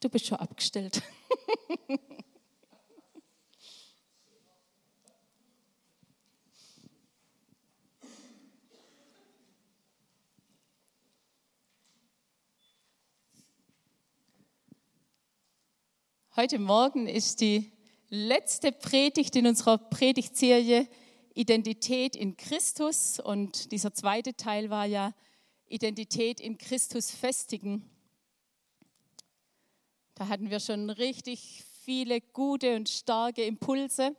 Du bist schon abgestellt. Heute Morgen ist die letzte Predigt in unserer Predigtserie Identität in Christus und dieser zweite Teil war ja Identität in Christus festigen. Da hatten wir schon richtig viele gute und starke Impulse.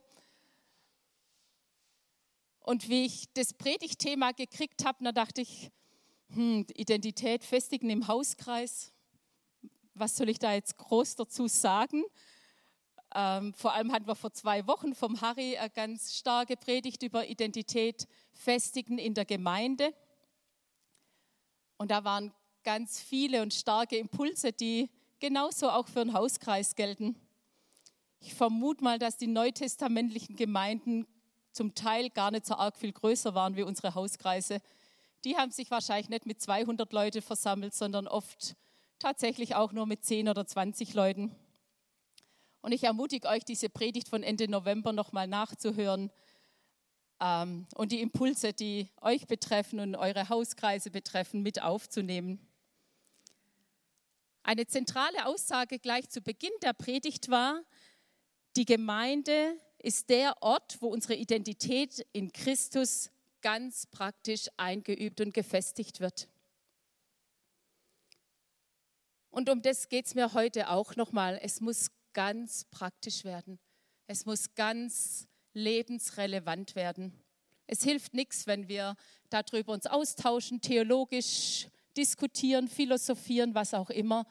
Und wie ich das Predigtthema gekriegt habe, da dachte ich, hm, Identität festigen im Hauskreis, was soll ich da jetzt groß dazu sagen? Ähm, vor allem hatten wir vor zwei Wochen vom Harry eine ganz starke Predigt über Identität festigen in der Gemeinde. Und da waren ganz viele und starke Impulse, die genauso auch für den Hauskreis gelten. Ich vermute mal, dass die neutestamentlichen Gemeinden zum Teil gar nicht so arg viel größer waren wie unsere Hauskreise. Die haben sich wahrscheinlich nicht mit 200 Leuten versammelt, sondern oft tatsächlich auch nur mit 10 oder 20 Leuten. Und ich ermutige euch, diese Predigt von Ende November nochmal nachzuhören ähm, und die Impulse, die euch betreffen und eure Hauskreise betreffen, mit aufzunehmen. Eine zentrale Aussage gleich zu Beginn der Predigt war, die Gemeinde ist der Ort, wo unsere Identität in Christus ganz praktisch eingeübt und gefestigt wird. Und um das geht es mir heute auch nochmal. Es muss ganz praktisch werden. Es muss ganz lebensrelevant werden. Es hilft nichts, wenn wir darüber uns austauschen, theologisch diskutieren, philosophieren, was auch immer,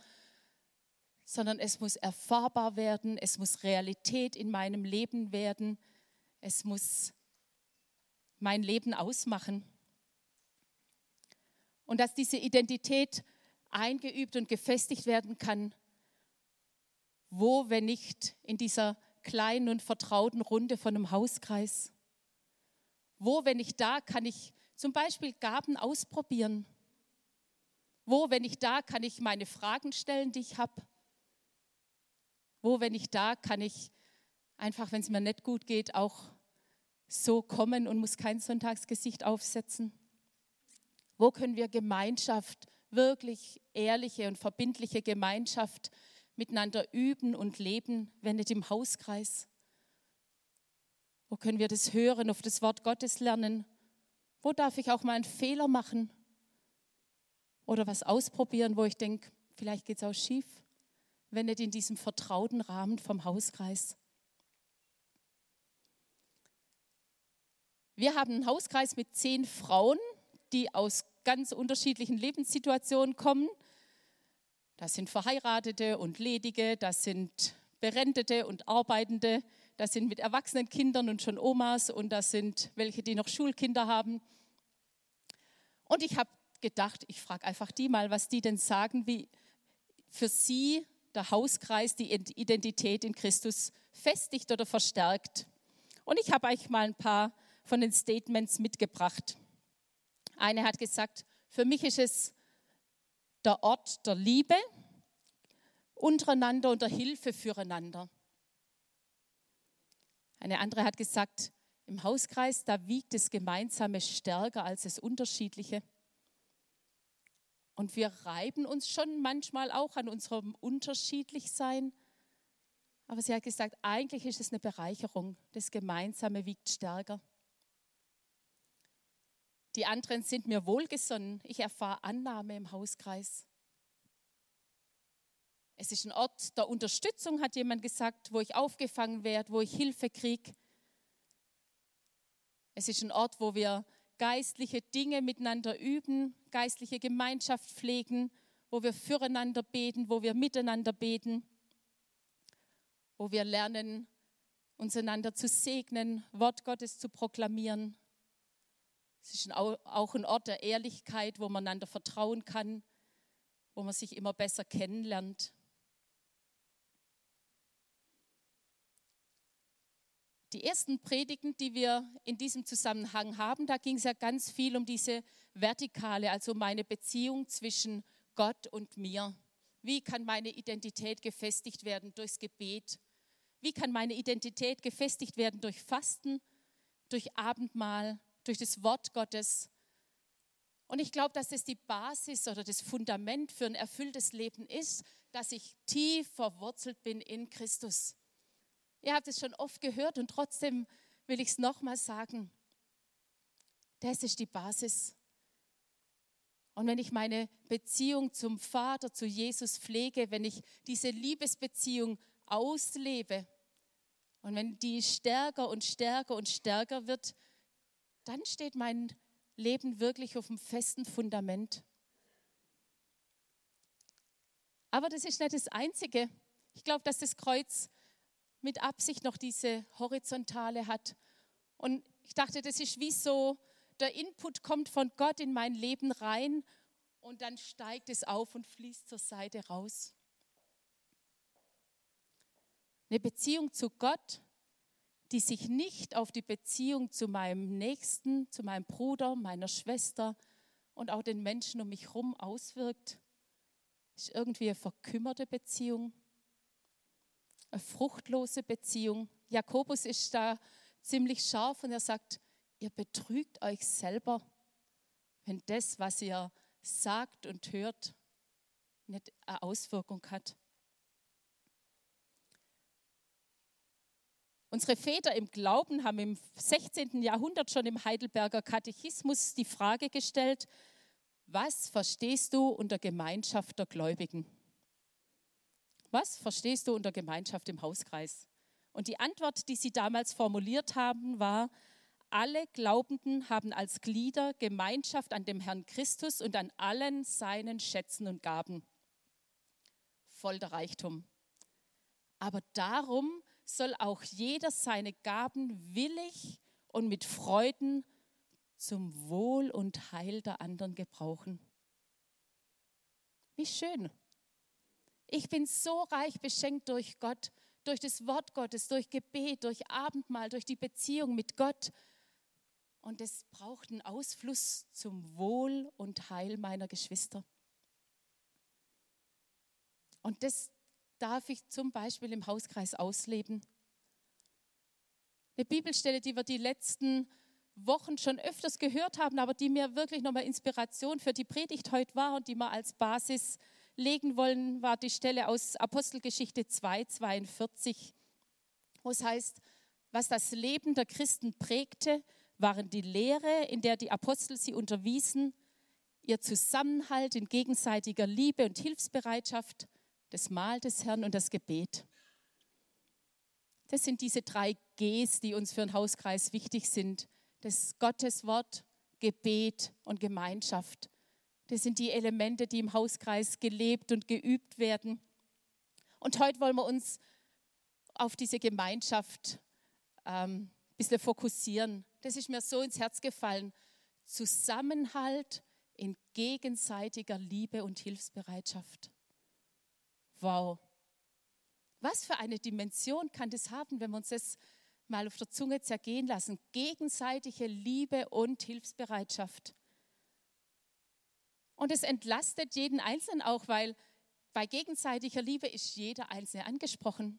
sondern es muss erfahrbar werden, es muss Realität in meinem Leben werden, es muss mein Leben ausmachen. Und dass diese Identität eingeübt und gefestigt werden kann. Wo, wenn nicht in dieser kleinen und vertrauten Runde von einem Hauskreis? Wo, wenn nicht da, kann ich zum Beispiel Gaben ausprobieren? Wo, wenn nicht da, kann ich meine Fragen stellen, die ich habe? Wo, wenn nicht da, kann ich einfach, wenn es mir nicht gut geht, auch so kommen und muss kein Sonntagsgesicht aufsetzen? Wo können wir Gemeinschaft wirklich ehrliche und verbindliche Gemeinschaft miteinander üben und leben, wenn nicht im Hauskreis? Wo können wir das hören, auf das Wort Gottes lernen? Wo darf ich auch mal einen Fehler machen? Oder was ausprobieren, wo ich denke, vielleicht geht es auch schief, wenn nicht in diesem vertrauten Rahmen vom Hauskreis. Wir haben einen Hauskreis mit zehn Frauen, die aus ganz unterschiedlichen Lebenssituationen kommen. Das sind Verheiratete und Ledige, das sind Berentete und Arbeitende, das sind mit erwachsenen Kindern und schon Omas und das sind welche, die noch Schulkinder haben. Und ich habe gedacht, ich frage einfach die mal, was die denn sagen, wie für sie der Hauskreis die Identität in Christus festigt oder verstärkt. Und ich habe euch mal ein paar von den Statements mitgebracht. Eine hat gesagt, für mich ist es der Ort der Liebe untereinander und der Hilfe füreinander. Eine andere hat gesagt, im Hauskreis, da wiegt das Gemeinsame stärker als das Unterschiedliche. Und wir reiben uns schon manchmal auch an unserem Unterschiedlichsein. Aber sie hat gesagt, eigentlich ist es eine Bereicherung. Das Gemeinsame wiegt stärker. Die anderen sind mir wohlgesonnen. Ich erfahre Annahme im Hauskreis. Es ist ein Ort der Unterstützung, hat jemand gesagt, wo ich aufgefangen werde, wo ich Hilfe kriege. Es ist ein Ort, wo wir geistliche Dinge miteinander üben, geistliche Gemeinschaft pflegen, wo wir füreinander beten, wo wir miteinander beten, wo wir lernen, uns einander zu segnen, Wort Gottes zu proklamieren, es ist auch ein Ort der Ehrlichkeit, wo man einander vertrauen kann, wo man sich immer besser kennenlernt. Die ersten Predigten, die wir in diesem Zusammenhang haben, da ging es ja ganz viel um diese Vertikale, also meine Beziehung zwischen Gott und mir. Wie kann meine Identität gefestigt werden durchs Gebet? Wie kann meine Identität gefestigt werden durch Fasten, durch Abendmahl, durch das Wort Gottes? Und ich glaube, dass das die Basis oder das Fundament für ein erfülltes Leben ist, dass ich tief verwurzelt bin in Christus. Ihr habt es schon oft gehört und trotzdem will ich es nochmal sagen. Das ist die Basis. Und wenn ich meine Beziehung zum Vater, zu Jesus pflege, wenn ich diese Liebesbeziehung auslebe und wenn die stärker und stärker und stärker wird, dann steht mein Leben wirklich auf einem festen Fundament. Aber das ist nicht das Einzige. Ich glaube, dass das Kreuz mit Absicht noch diese horizontale hat. Und ich dachte, das ist wie so, der Input kommt von Gott in mein Leben rein und dann steigt es auf und fließt zur Seite raus. Eine Beziehung zu Gott, die sich nicht auf die Beziehung zu meinem Nächsten, zu meinem Bruder, meiner Schwester und auch den Menschen um mich herum auswirkt, ist irgendwie eine verkümmerte Beziehung, eine fruchtlose Beziehung. Jakobus ist da ziemlich scharf und er sagt, ihr betrügt euch selber, wenn das, was ihr sagt und hört, nicht eine Auswirkung hat. Unsere Väter im Glauben haben im 16. Jahrhundert schon im Heidelberger Katechismus die Frage gestellt, was verstehst du unter Gemeinschaft der Gläubigen? Was verstehst du unter Gemeinschaft im Hauskreis? Und die Antwort, die sie damals formuliert haben, war, alle Glaubenden haben als Glieder Gemeinschaft an dem Herrn Christus und an allen seinen Schätzen und Gaben. Voll der Reichtum. Aber darum soll auch jeder seine Gaben willig und mit Freuden zum Wohl und Heil der anderen gebrauchen. Wie schön. Ich bin so reich beschenkt durch Gott, durch das Wort Gottes, durch Gebet, durch Abendmahl, durch die Beziehung mit Gott. Und es braucht einen Ausfluss zum Wohl und Heil meiner Geschwister. Und das darf ich zum Beispiel im Hauskreis ausleben. Eine Bibelstelle, die wir die letzten Wochen schon öfters gehört haben, aber die mir wirklich nochmal Inspiration für die Predigt heute war und die wir als Basis legen wollen, war die Stelle aus Apostelgeschichte 2, 42, wo es heißt, was das Leben der Christen prägte, waren die Lehre, in der die Apostel sie unterwiesen, ihr Zusammenhalt in gegenseitiger Liebe und Hilfsbereitschaft, das Mahl des Herrn und das Gebet. Das sind diese drei Gs, die uns für einen Hauskreis wichtig sind. Das Gotteswort, Gebet und Gemeinschaft. Das sind die Elemente, die im Hauskreis gelebt und geübt werden. Und heute wollen wir uns auf diese Gemeinschaft ähm, ein bisschen fokussieren. Das ist mir so ins Herz gefallen. Zusammenhalt in gegenseitiger Liebe und Hilfsbereitschaft. Wow. Was für eine Dimension kann das haben, wenn wir uns das mal auf der Zunge zergehen lassen? Gegenseitige Liebe und Hilfsbereitschaft. Und es entlastet jeden Einzelnen auch, weil bei gegenseitiger Liebe ist jeder Einzelne angesprochen.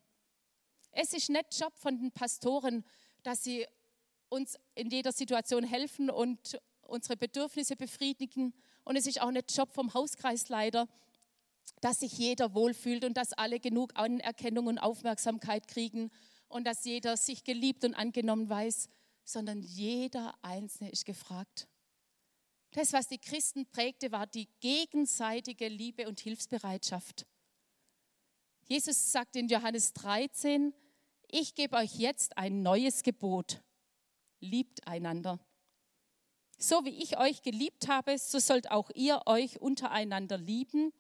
Es ist nicht Job von den Pastoren, dass sie uns in jeder Situation helfen und unsere Bedürfnisse befriedigen. Und es ist auch nicht Job vom Hauskreisleiter, dass sich jeder wohlfühlt und dass alle genug Anerkennung und Aufmerksamkeit kriegen und dass jeder sich geliebt und angenommen weiß, sondern jeder Einzelne ist gefragt. Das, was die Christen prägte, war die gegenseitige Liebe und Hilfsbereitschaft. Jesus sagt in Johannes 13, ich gebe euch jetzt ein neues Gebot. Liebt einander. So wie ich euch geliebt habe, so sollt auch ihr euch untereinander lieben.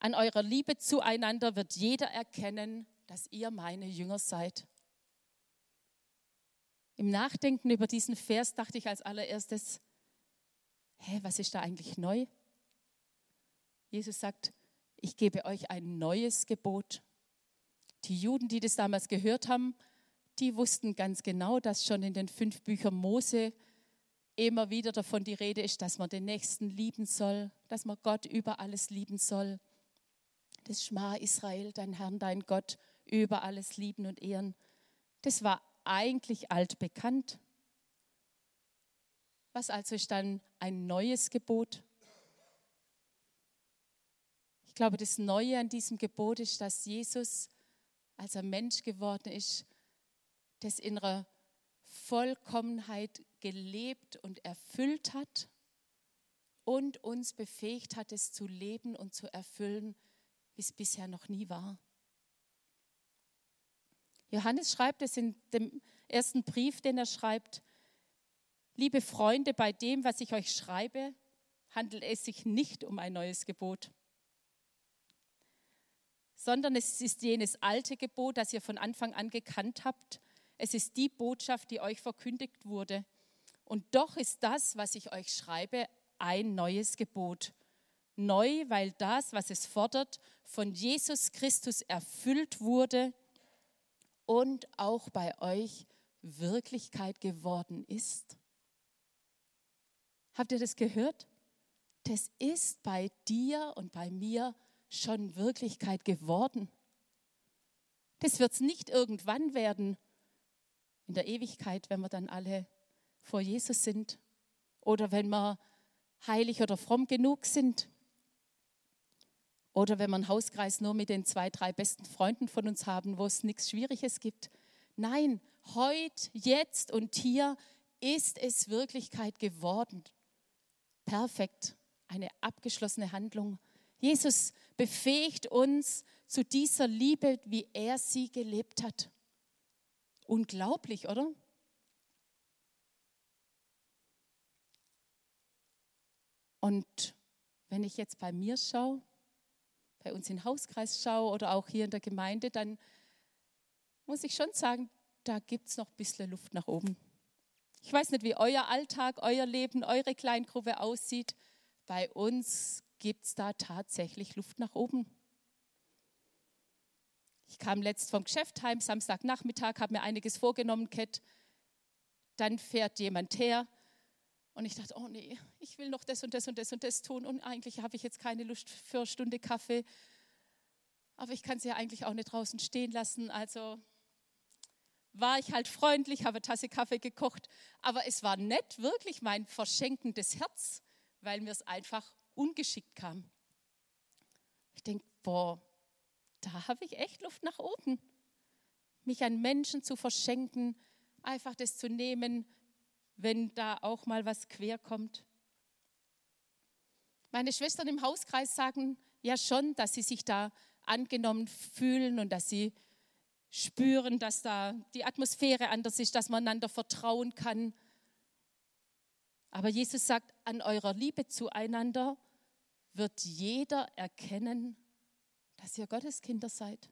An eurer Liebe zueinander wird jeder erkennen, dass ihr meine Jünger seid. Im Nachdenken über diesen Vers dachte ich als allererstes, hä, was ist da eigentlich neu? Jesus sagt, ich gebe euch ein neues Gebot. Die Juden, die das damals gehört haben, die wussten ganz genau, dass schon in den fünf Büchern Mose immer wieder davon die Rede ist, dass man den Nächsten lieben soll, dass man Gott über alles lieben soll. das Schma Israel, dein Herrn, dein Gott, über alles lieben und ehren. Das war eigentlich altbekannt. Was also ist dann ein neues Gebot? Ich glaube, das Neue an diesem Gebot ist, dass Jesus, als er Mensch geworden ist, das in einer Vollkommenheit gelebt und erfüllt hat und uns befähigt hat, es zu leben und zu erfüllen, wie es bisher noch nie war. Johannes schreibt es in dem ersten Brief, den er schreibt, liebe Freunde, bei dem, was ich euch schreibe, handelt es sich nicht um ein neues Gebot, sondern es ist jenes alte Gebot, das ihr von Anfang an gekannt habt. Es ist die Botschaft, die euch verkündigt wurde. Und doch ist das, was ich euch schreibe, ein neues Gebot. Neu, weil das, was es fordert, von Jesus Christus erfüllt wurde und auch bei euch Wirklichkeit geworden ist. Habt ihr das gehört? Das ist bei dir und bei mir schon Wirklichkeit geworden. Das wird es nicht irgendwann werden, in der Ewigkeit, wenn wir dann alle vor Jesus sind oder wenn wir heilig oder fromm genug sind oder wenn wir einen Hauskreis nur mit den zwei, drei besten Freunden von uns haben, wo es nichts Schwieriges gibt. Nein, heute, jetzt und hier ist es Wirklichkeit geworden. Perfekt, eine abgeschlossene Handlung. Jesus befähigt uns zu dieser Liebe, wie er sie gelebt hat. Unglaublich, oder? Und wenn ich jetzt bei mir schaue, bei uns im Hauskreis schaue oder auch hier in der Gemeinde, dann muss ich schon sagen, da gibt es noch ein bisschen Luft nach oben. Ich weiß nicht, wie euer Alltag, euer Leben, eure Kleingruppe aussieht. Bei uns gibt es da tatsächlich Luft nach oben. Ich kam letzt vom Geschäft heim, Samstagnachmittag, habe mir einiges vorgenommen, Kett. Dann fährt jemand her und ich dachte, oh nee, ich will noch das und das und das und das tun und eigentlich habe ich jetzt keine Lust für eine Stunde Kaffee. Aber ich kann sie ja eigentlich auch nicht draußen stehen lassen. Also war ich halt freundlich, habe eine Tasse Kaffee gekocht. Aber es war nicht wirklich mein verschenkendes Herz, weil mir es einfach ungeschickt kam. Ich denke, boah, da habe ich echt Luft nach oben. Mich an Menschen zu verschenken, einfach das zu nehmen, wenn da auch mal was quer kommt. Meine Schwestern im Hauskreis sagen ja schon, dass sie sich da angenommen fühlen und dass sie spüren, dass da die Atmosphäre anders ist, dass man einander vertrauen kann. Aber Jesus sagt, an eurer Liebe zueinander wird jeder erkennen, dass ihr Gottes Kinder seid.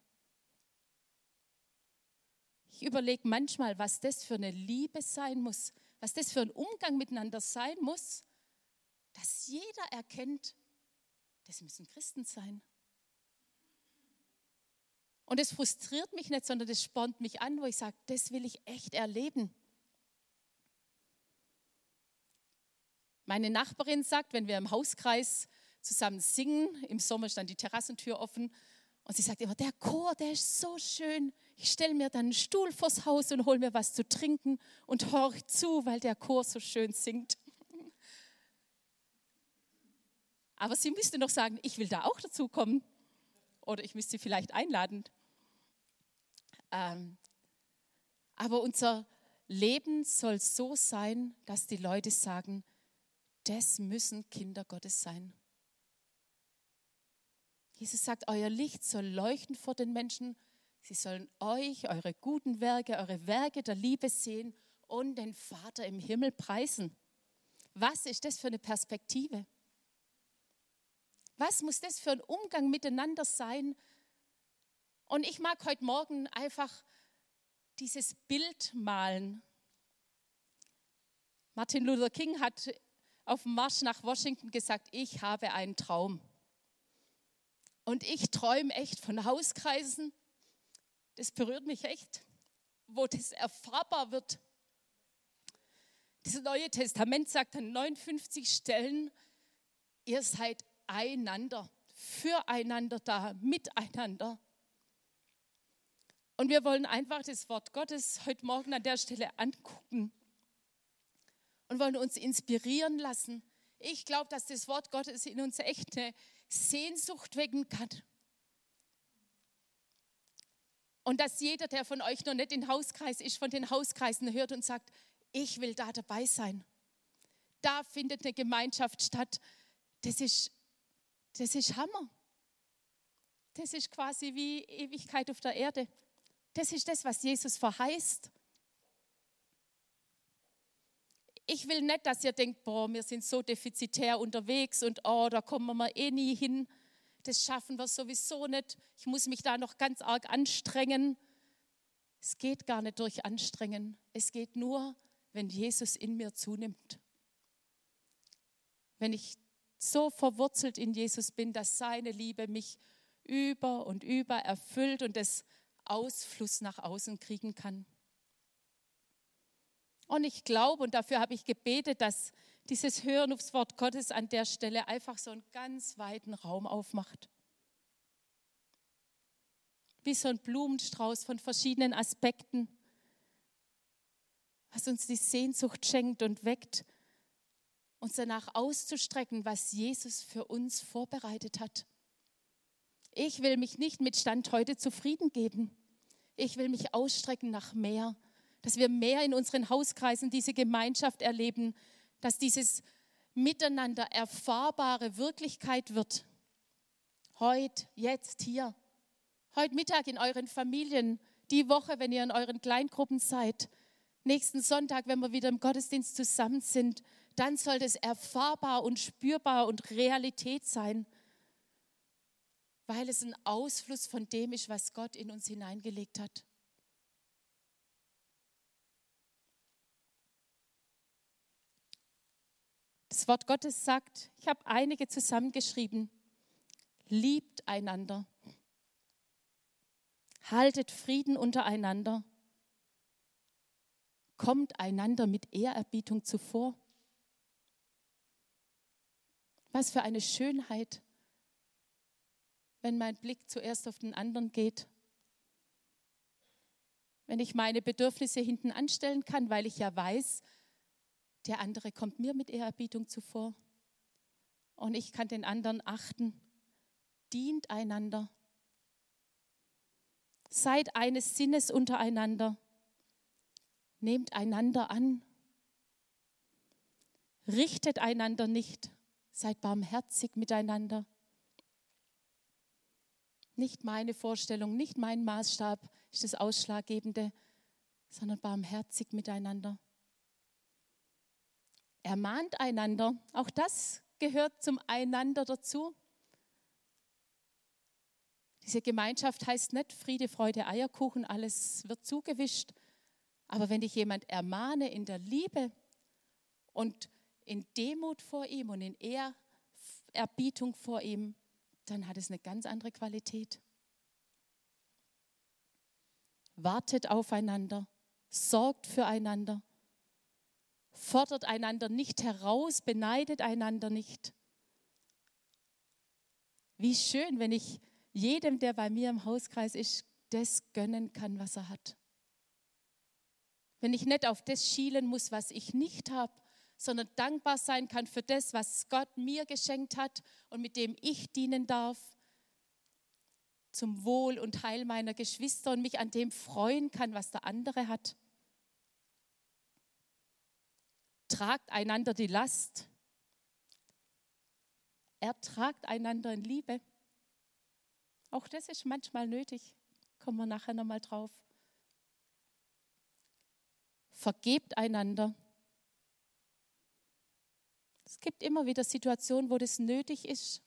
Ich überlege manchmal, was das für eine Liebe sein muss, was das für ein Umgang miteinander sein muss, dass jeder erkennt, das müssen Christen sein. Und es frustriert mich nicht, sondern es spornt mich an, wo ich sage, das will ich echt erleben. Meine Nachbarin sagt, wenn wir im Hauskreis zusammen singen, im Sommer stand die Terrassentür offen und sie sagt immer, der Chor, der ist so schön. Ich stelle mir dann einen Stuhl vors Haus und hole mir was zu trinken und horch zu, weil der Chor so schön singt. Aber sie müsste noch sagen, ich will da auch dazu kommen. Oder ich müsste sie vielleicht einladen. Ähm, aber unser Leben soll so sein, dass die Leute sagen, das müssen Kinder Gottes sein. Jesus sagt, euer Licht soll leuchten vor den Menschen. Sie sollen euch, eure guten Werke, eure Werke der Liebe sehen und den Vater im Himmel preisen. Was ist das für eine Perspektive? Was muss das für ein Umgang miteinander sein? Und ich mag heute Morgen einfach dieses Bild malen. Martin Luther King hat auf dem Marsch nach Washington gesagt, ich habe einen Traum. Und ich träume echt von Hauskreisen. Das berührt mich echt, wo das erfahrbar wird. Das Neue Testament sagt an 59 Stellen, ihr seid einander füreinander da, miteinander. Und wir wollen einfach das Wort Gottes heute Morgen an der Stelle angucken und wollen uns inspirieren lassen. Ich glaube, dass das Wort Gottes in uns echt eine Sehnsucht wecken kann. Und dass jeder, der von euch noch nicht in Hauskreis ist, von den Hauskreisen hört und sagt, ich will da dabei sein. Da findet eine Gemeinschaft statt. Das ist, das ist Hammer. Das ist quasi wie Ewigkeit auf der Erde. Das ist das, was Jesus verheißt. Ich will nicht, dass ihr denkt, boah, wir sind so defizitär unterwegs und oh, da kommen wir eh nie hin. Das schaffen wir sowieso nicht. Ich muss mich da noch ganz arg anstrengen. Es geht gar nicht durch Anstrengen. Es geht nur, wenn Jesus in mir zunimmt. Wenn ich so verwurzelt in Jesus bin, dass seine Liebe mich über und über erfüllt und es Ausfluss nach außen kriegen kann. Und ich glaube, und dafür habe ich gebetet, dass dieses Hören aufs Wort Gottes an der Stelle einfach so einen ganz weiten Raum aufmacht. Wie so ein Blumenstrauß von verschiedenen Aspekten, was uns die Sehnsucht schenkt und weckt, uns danach auszustrecken, was Jesus für uns vorbereitet hat. Ich will mich nicht mit Stand heute zufrieden geben. Ich will mich ausstrecken nach mehr, dass wir mehr in unseren Hauskreisen diese Gemeinschaft erleben, dass dieses Miteinander erfahrbare Wirklichkeit wird. Heute, jetzt, hier. Heute Mittag in euren Familien, die Woche, wenn ihr in euren Kleingruppen seid. Nächsten Sonntag, wenn wir wieder im Gottesdienst zusammen sind, dann soll das erfahrbar und spürbar und Realität sein, weil es ein Ausfluss von dem ist, was Gott in uns hineingelegt hat. Das Wort Gottes sagt, ich habe einige zusammengeschrieben, liebt einander, haltet Frieden untereinander, kommt einander mit Ehrerbietung zuvor. Was für eine Schönheit, wenn mein Blick zuerst auf den anderen geht. Wenn ich meine Bedürfnisse hinten anstellen kann, weil ich ja weiß, der andere kommt mir mit Ehrerbietung zuvor. Und ich kann den anderen achten. Dient einander. Seid eines Sinnes untereinander. Nehmt einander an. Richtet einander nicht. Seid barmherzig miteinander. Nicht meine Vorstellung, nicht mein Maßstab ist das Ausschlaggebende, sondern barmherzig miteinander ermahnt einander. Auch das gehört zum Einander dazu. Diese Gemeinschaft heißt nicht Friede, Freude, Eierkuchen, alles wird zugewischt. Aber wenn ich jemand ermahne in der Liebe und in Demut vor ihm und in Ehrerbietung vor ihm, dann hat es eine ganz andere Qualität. Wartet aufeinander, sorgt füreinander fordert einander nicht heraus, beneidet einander nicht. Wie schön, wenn ich jedem, der bei mir im Hauskreis ist, das gönnen kann, was er hat. Wenn ich nicht auf das schielen muss, was ich nicht habe, sondern dankbar sein kann für das, was Gott mir geschenkt hat und mit dem ich dienen darf, zum Wohl und Heil meiner Geschwister und mich an dem freuen kann, was der andere hat. Tragt einander die Last. Ertragt einander in Liebe. Auch das ist manchmal nötig. Kommen wir nachher nochmal drauf. Vergebt einander. Es gibt immer wieder Situationen, wo das nötig ist.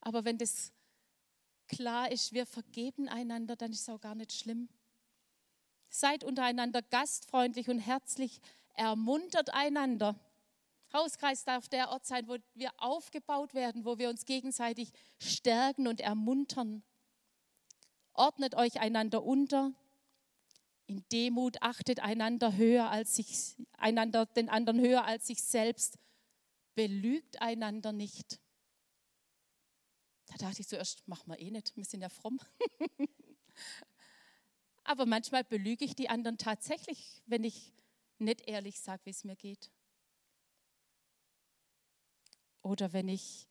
Aber wenn das klar ist, wir vergeben einander, dann ist es auch gar nicht schlimm. Seid untereinander gastfreundlich und herzlich ermuntert einander. Hauskreis darf der Ort sein, wo wir aufgebaut werden, wo wir uns gegenseitig stärken und ermuntern. Ordnet euch einander unter. In Demut achtet einander höher als sich, einander, den anderen höher als sich selbst. Belügt einander nicht. Da dachte ich zuerst, machen wir eh nicht, wir sind ja fromm. Aber manchmal belüge ich die anderen tatsächlich, wenn ich nicht ehrlich sage, wie es mir geht. Oder wenn ich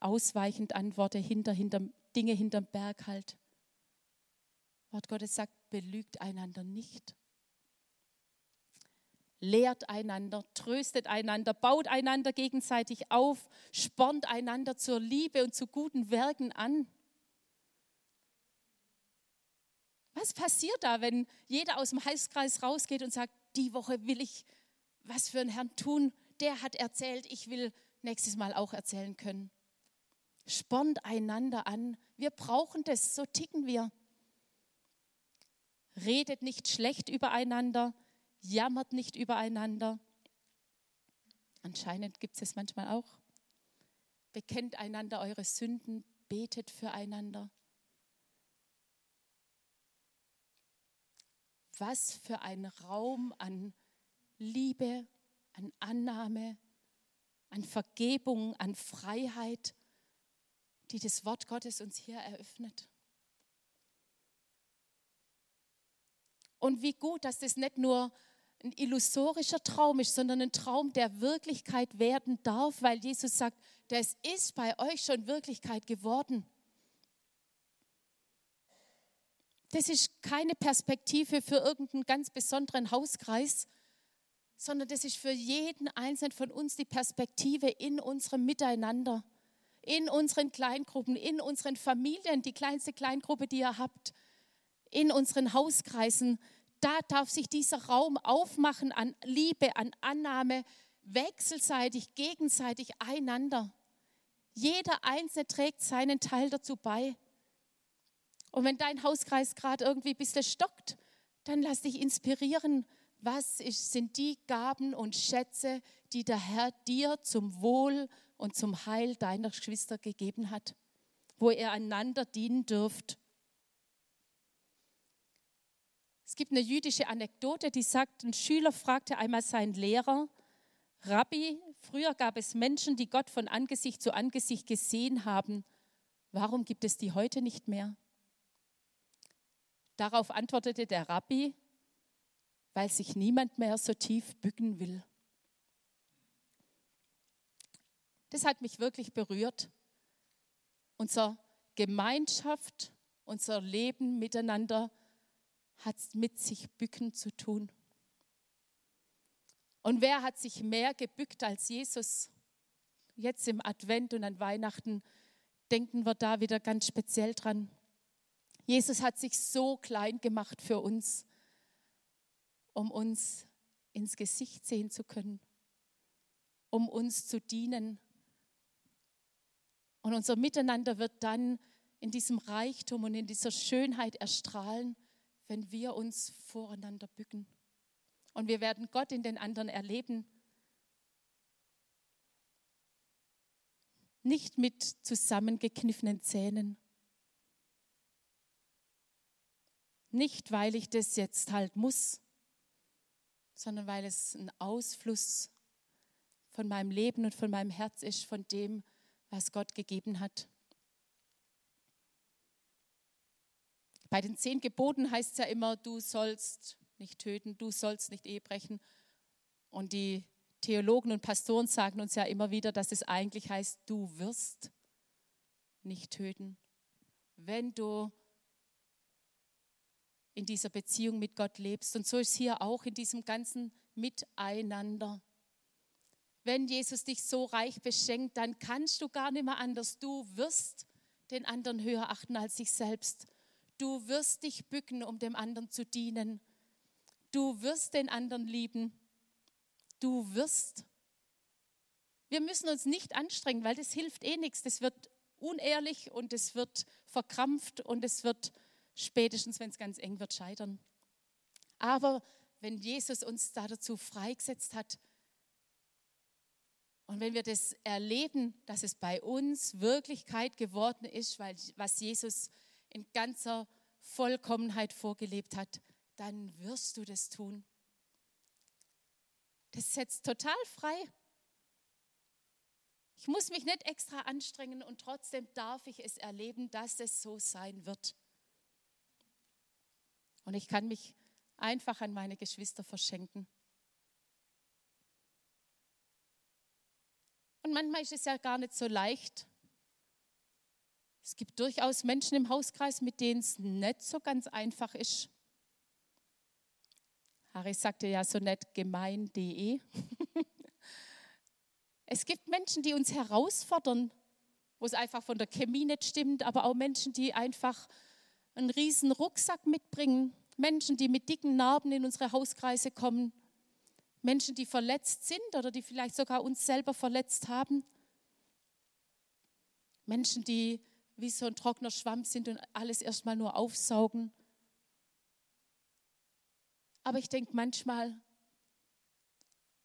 ausweichend antworte, hinter, hinter, Dinge hinterm Berg halt. Wort Gottes sagt, belügt einander nicht. Lehrt einander, tröstet einander, baut einander gegenseitig auf, spornt einander zur Liebe und zu guten Werken an. Was passiert da, wenn jeder aus dem Heißkreis rausgeht und sagt, die Woche will ich was für einen Herrn tun, der hat erzählt, ich will nächstes Mal auch erzählen können. Spornt einander an. Wir brauchen das, so ticken wir. Redet nicht schlecht übereinander, jammert nicht übereinander. Anscheinend gibt es es manchmal auch. Bekennt einander eure Sünden, betet füreinander. Was für ein Raum an Liebe, an Annahme, an Vergebung, an Freiheit, die das Wort Gottes uns hier eröffnet. Und wie gut, dass das nicht nur ein illusorischer Traum ist, sondern ein Traum, der Wirklichkeit werden darf, weil Jesus sagt, das ist bei euch schon Wirklichkeit geworden. Das ist keine Perspektive für irgendeinen ganz besonderen Hauskreis, sondern das ist für jeden Einzelnen von uns die Perspektive in unserem Miteinander, in unseren Kleingruppen, in unseren Familien, die kleinste Kleingruppe, die ihr habt, in unseren Hauskreisen. Da darf sich dieser Raum aufmachen an Liebe, an Annahme, wechselseitig, gegenseitig einander. Jeder Einzelne trägt seinen Teil dazu bei. Und wenn dein Hauskreis gerade irgendwie ein bisschen stockt, dann lass dich inspirieren was ist, sind die Gaben und Schätze, die der Herr dir zum Wohl und zum Heil deiner Geschwister gegeben hat, wo ihr einander dienen dürft. Es gibt eine jüdische Anekdote, die sagt, ein Schüler fragte einmal seinen Lehrer, Rabbi, früher gab es Menschen, die Gott von Angesicht zu Angesicht gesehen haben. Warum gibt es die heute nicht mehr? Darauf antwortete der Rabbi, weil sich niemand mehr so tief bücken will. Das hat mich wirklich berührt. Unsere Gemeinschaft, unser Leben miteinander hat mit sich bücken zu tun. Und wer hat sich mehr gebückt als Jesus? Jetzt im Advent und an Weihnachten denken wir da wieder ganz speziell dran. Jesus hat sich so klein gemacht für uns um uns ins Gesicht sehen zu können, um uns zu dienen. Und unser Miteinander wird dann in diesem Reichtum und in dieser Schönheit erstrahlen, wenn wir uns voreinander bücken. Und wir werden Gott in den anderen erleben. Nicht mit zusammengekniffenen Zähnen. Nicht, weil ich das jetzt halt muss, sondern weil es ein Ausfluss von meinem Leben und von meinem Herz ist, von dem, was Gott gegeben hat. Bei den zehn Geboten heißt es ja immer, du sollst nicht töten, du sollst nicht Ehe brechen. Und die Theologen und Pastoren sagen uns ja immer wieder, dass es eigentlich heißt, du wirst nicht töten. Wenn du in dieser Beziehung mit Gott lebst. Und so ist hier auch in diesem ganzen Miteinander. Wenn Jesus dich so reich beschenkt, dann kannst du gar nicht mehr anders. Du wirst den anderen höher achten als dich selbst. Du wirst dich bücken, um dem anderen zu dienen. Du wirst den anderen lieben. Du wirst. Wir müssen uns nicht anstrengen, weil das hilft eh nichts. Das wird unehrlich und es wird verkrampft und es wird spätestens wenn es ganz eng wird, scheitern. Aber wenn Jesus uns da dazu freigesetzt hat und wenn wir das erleben, dass es bei uns Wirklichkeit geworden ist, weil was Jesus in ganzer Vollkommenheit vorgelebt hat, dann wirst du das tun. Das setzt total frei. Ich muss mich nicht extra anstrengen und trotzdem darf ich es erleben, dass es so sein wird. Und ich kann mich einfach an meine Geschwister verschenken. Und manchmal ist es ja gar nicht so leicht. Es gibt durchaus Menschen im Hauskreis, mit denen es nicht so ganz einfach ist. Harry sagte ja so nett gemein.de. es gibt Menschen, die uns herausfordern, wo es einfach von der Chemie nicht stimmt, aber auch Menschen, die einfach einen riesen Rucksack mitbringen. Menschen, die mit dicken Narben in unsere Hauskreise kommen. Menschen, die verletzt sind oder die vielleicht sogar uns selber verletzt haben. Menschen, die wie so ein trockener Schwamm sind und alles erstmal nur aufsaugen. Aber ich denke manchmal,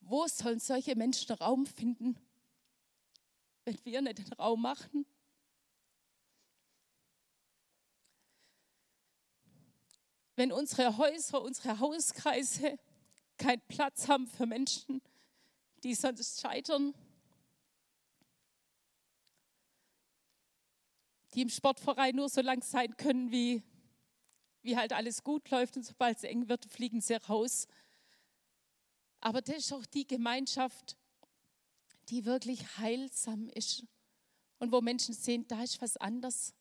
wo sollen solche Menschen Raum finden, wenn wir nicht den Raum machen? Wenn unsere Häuser, unsere Hauskreise keinen Platz haben für Menschen, die sonst scheitern, die im Sportverein nur so lang sein können, wie, wie halt alles gut läuft und sobald es eng wird, fliegen sie raus. Aber das ist auch die Gemeinschaft, die wirklich heilsam ist und wo Menschen sehen, da ist was anders.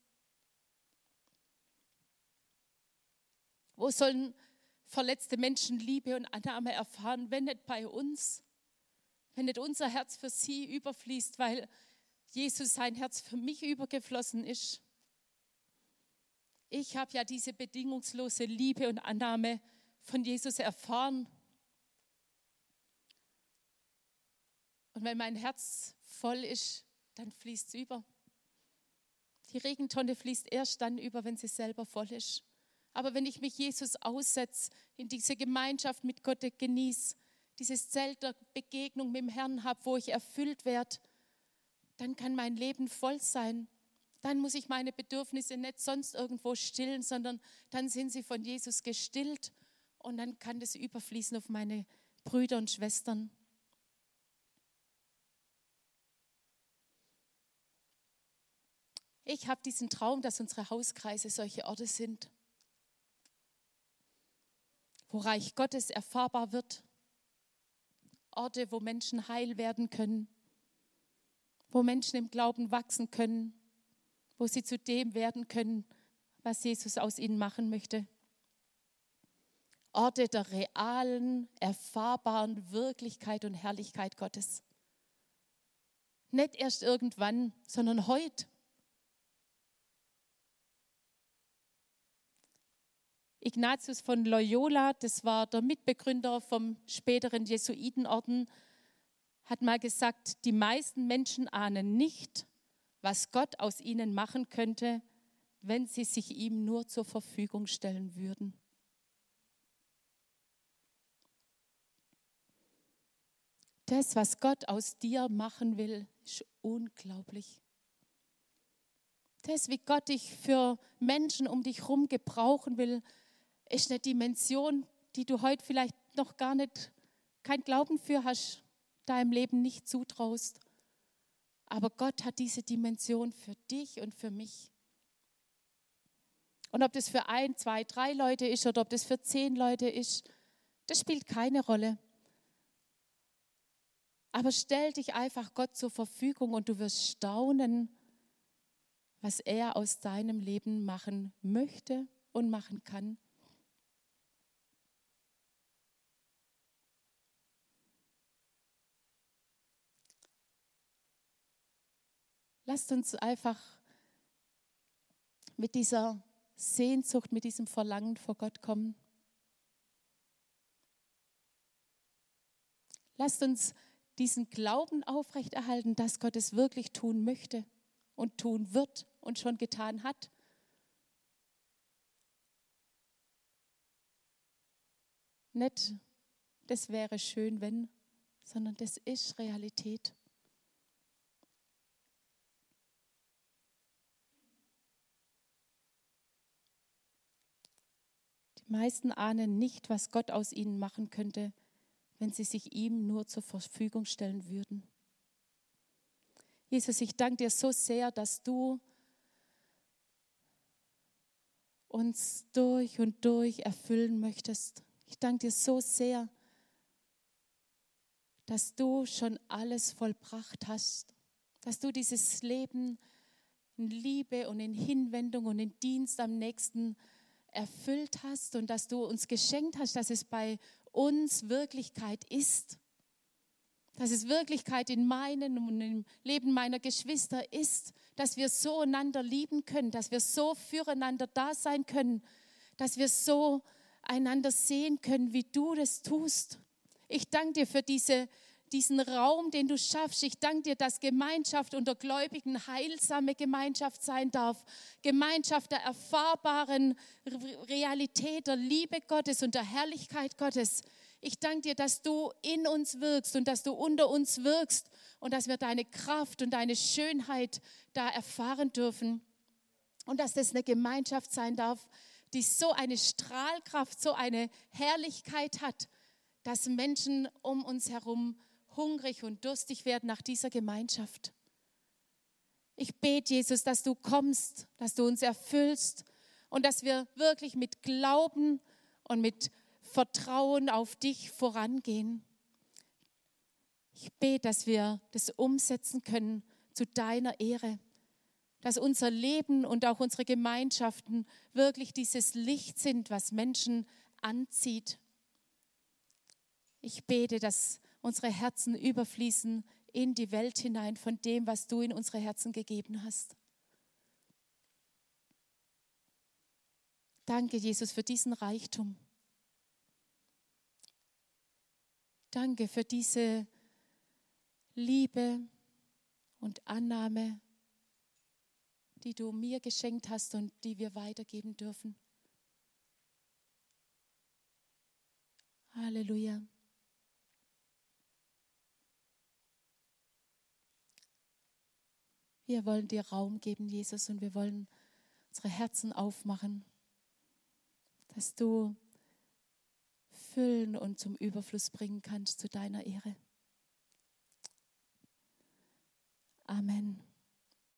Wo sollen verletzte Menschen Liebe und Annahme erfahren, wenn nicht bei uns, wenn nicht unser Herz für sie überfließt, weil Jesus sein Herz für mich übergeflossen ist. Ich habe ja diese bedingungslose Liebe und Annahme von Jesus erfahren. Und wenn mein Herz voll ist, dann fließt es über. Die Regentonne fließt erst dann über, wenn sie selber voll ist. Aber wenn ich mich Jesus aussetze, in diese Gemeinschaft mit Gott genieße, dieses Zelt der Begegnung mit dem Herrn habe, wo ich erfüllt werde, dann kann mein Leben voll sein. Dann muss ich meine Bedürfnisse nicht sonst irgendwo stillen, sondern dann sind sie von Jesus gestillt und dann kann das überfließen auf meine Brüder und Schwestern. Ich habe diesen Traum, dass unsere Hauskreise solche Orte sind, wo Reich Gottes erfahrbar wird, Orte, wo Menschen heil werden können, wo Menschen im Glauben wachsen können, wo sie zu dem werden können, was Jesus aus ihnen machen möchte. Orte der realen, erfahrbaren Wirklichkeit und Herrlichkeit Gottes. Nicht erst irgendwann, sondern heute. Ignatius von Loyola, das war der Mitbegründer vom späteren Jesuitenorden, hat mal gesagt, die meisten Menschen ahnen nicht, was Gott aus ihnen machen könnte, wenn sie sich ihm nur zur Verfügung stellen würden. Das, was Gott aus dir machen will, ist unglaublich. Das, wie Gott dich für Menschen um dich herum gebrauchen will, ist eine Dimension, die du heute vielleicht noch gar nicht kein Glauben für hast deinem Leben nicht zutraust. Aber Gott hat diese Dimension für dich und für mich. Und ob das für ein, zwei, drei Leute ist oder ob das für zehn Leute ist, das spielt keine Rolle. Aber stell dich einfach Gott zur Verfügung und du wirst staunen, was er aus deinem Leben machen möchte und machen kann. Lasst uns einfach mit dieser Sehnsucht, mit diesem Verlangen vor Gott kommen. Lasst uns diesen Glauben aufrechterhalten, dass Gott es wirklich tun möchte und tun wird und schon getan hat. Nicht, das wäre schön, wenn, sondern das ist Realität. Meisten ahnen nicht, was Gott aus ihnen machen könnte, wenn sie sich ihm nur zur Verfügung stellen würden. Jesus, ich danke dir so sehr, dass du uns durch und durch erfüllen möchtest. Ich danke dir so sehr, dass du schon alles vollbracht hast, dass du dieses Leben in Liebe und in Hinwendung und in Dienst am nächsten erfüllt hast und dass du uns geschenkt hast, dass es bei uns Wirklichkeit ist. Dass es Wirklichkeit in meinem und im Leben meiner Geschwister ist, dass wir so einander lieben können, dass wir so füreinander da sein können, dass wir so einander sehen können, wie du das tust. Ich danke dir für diese diesen Raum, den du schaffst. Ich danke dir, dass Gemeinschaft unter Gläubigen heilsame Gemeinschaft sein darf. Gemeinschaft der erfahrbaren Realität der Liebe Gottes und der Herrlichkeit Gottes. Ich danke dir, dass du in uns wirkst und dass du unter uns wirkst und dass wir deine Kraft und deine Schönheit da erfahren dürfen. Und dass das eine Gemeinschaft sein darf, die so eine Strahlkraft, so eine Herrlichkeit hat, dass Menschen um uns herum hungrig und durstig werden nach dieser Gemeinschaft. Ich bete, Jesus, dass du kommst, dass du uns erfüllst und dass wir wirklich mit Glauben und mit Vertrauen auf dich vorangehen. Ich bete, dass wir das umsetzen können zu deiner Ehre, dass unser Leben und auch unsere Gemeinschaften wirklich dieses Licht sind, was Menschen anzieht. Ich bete, dass unsere Herzen überfließen in die Welt hinein von dem, was du in unsere Herzen gegeben hast. Danke, Jesus, für diesen Reichtum. Danke für diese Liebe und Annahme, die du mir geschenkt hast und die wir weitergeben dürfen. Halleluja. Wir wollen dir Raum geben, Jesus, und wir wollen unsere Herzen aufmachen, dass du füllen und zum Überfluss bringen kannst zu deiner Ehre. Amen.